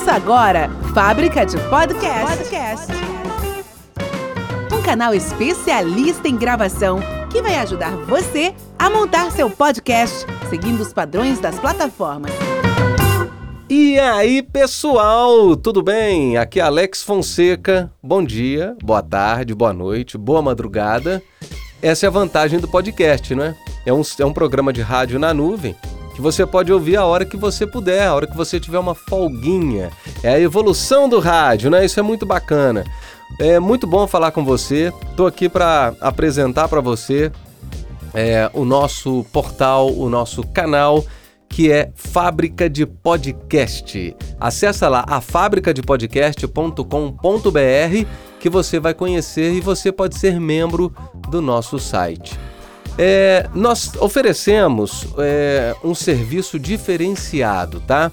Ouça agora Fábrica de Podcast. Podcast. Um canal especialista em gravação que vai ajudar você a montar seu podcast seguindo os padrões das plataformas. E aí, pessoal, tudo bem? Aqui é Alex Fonseca. Bom dia, boa tarde, boa noite, boa madrugada. Essa é a vantagem do podcast, não é? É um, é um programa de rádio na nuvem que você pode ouvir a hora que você puder, a hora que você tiver uma folguinha. É a evolução do rádio, né? Isso é muito bacana. É muito bom falar com você. Estou aqui para apresentar para você é, o nosso portal, o nosso canal que é Fábrica de Podcast. Acesse lá a fabricadepodcast.com.br que você vai conhecer e você pode ser membro do nosso site. É, nós oferecemos é, um serviço diferenciado, tá?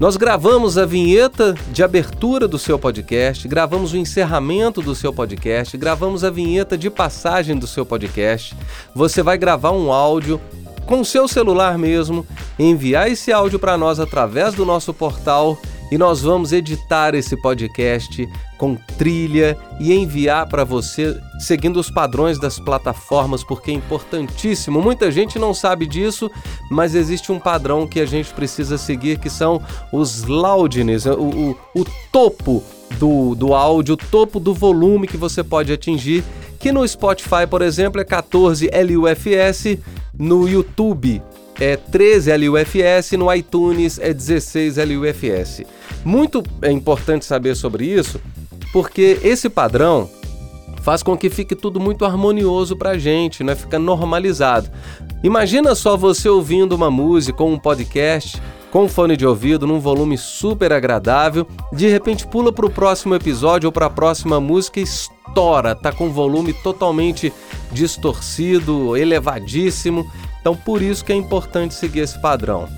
Nós gravamos a vinheta de abertura do seu podcast, gravamos o encerramento do seu podcast, gravamos a vinheta de passagem do seu podcast. Você vai gravar um áudio com o seu celular mesmo, enviar esse áudio para nós através do nosso portal e nós vamos editar esse podcast com trilha e enviar para você seguindo os padrões das plataformas, porque é importantíssimo. Muita gente não sabe disso, mas existe um padrão que a gente precisa seguir, que são os loudness, o, o, o topo do, do áudio, o topo do volume que você pode atingir, que no Spotify, por exemplo, é 14 LUFS, no YouTube é 13 LUFS, no iTunes é 16 LUFS. Muito é importante saber sobre isso, porque esse padrão faz com que fique tudo muito harmonioso para a gente, né? Fica normalizado. Imagina só você ouvindo uma música ou um podcast com fone de ouvido num volume super agradável, de repente pula para o próximo episódio ou para a próxima música e estoura, tá com volume totalmente distorcido, elevadíssimo. Então por isso que é importante seguir esse padrão.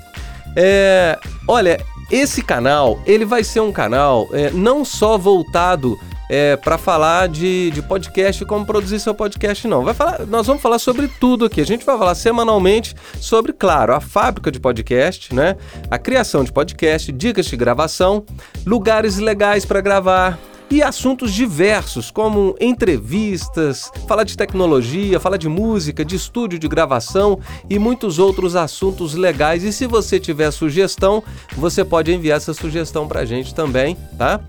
É, olha, esse canal ele vai ser um canal é, não só voltado é, para falar de, de podcast como produzir seu podcast, não. Vai falar, nós vamos falar sobre tudo aqui. A gente vai falar semanalmente sobre, claro, a fábrica de podcast, né? A criação de podcast, dicas de gravação, lugares legais para gravar, e assuntos diversos, como entrevistas, falar de tecnologia, falar de música, de estúdio de gravação e muitos outros assuntos legais. E se você tiver sugestão, você pode enviar essa sugestão para a gente também, tá?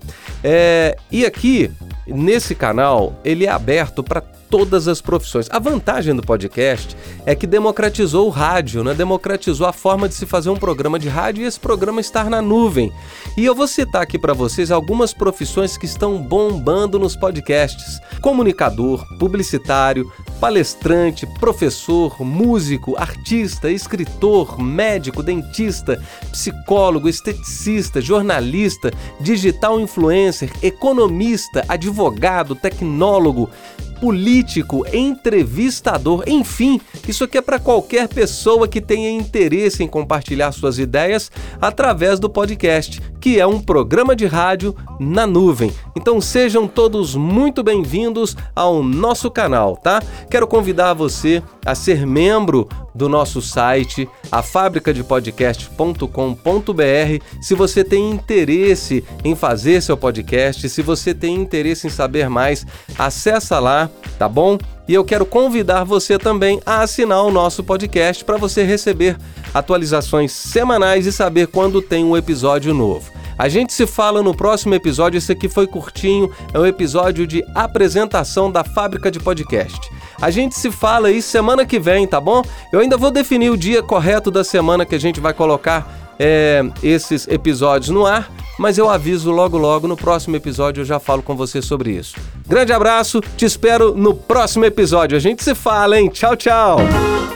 É, e aqui, nesse canal, ele é aberto para todas as profissões. A vantagem do podcast é que democratizou o rádio, né? democratizou a forma de se fazer um programa de rádio e esse programa estar na nuvem. E eu vou citar aqui para vocês algumas profissões que estão bombando nos podcasts: comunicador, publicitário, palestrante, professor, músico, artista, escritor, médico, dentista, psicólogo, esteticista, jornalista, digital influencer, economista, advogado, tecnólogo, político, entrevistador, enfim, isso aqui é para qualquer pessoa que tenha interesse em compartilhar suas ideias através do podcast, que é um programa de rádio na nuvem. Então sejam todos muito bem-vindos ao nosso canal, tá? Quero convidar você a ser membro do nosso site, a. Se você tem interesse em fazer seu podcast, se você tem interesse em saber mais, acessa lá, tá bom? E eu quero convidar você também a assinar o nosso podcast para você receber atualizações semanais e saber quando tem um episódio novo. A gente se fala no próximo episódio. Esse aqui foi curtinho, é um episódio de apresentação da fábrica de podcast. A gente se fala aí semana que vem, tá bom? Eu ainda vou definir o dia correto da semana que a gente vai colocar é, esses episódios no ar, mas eu aviso logo logo no próximo episódio eu já falo com você sobre isso. Grande abraço, te espero no próximo episódio. A gente se fala, hein? Tchau, tchau.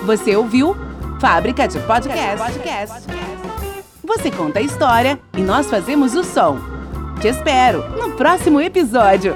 Você ouviu Fábrica de Podcast. Podcast. Você conta a história e nós fazemos o som. Te espero no próximo episódio.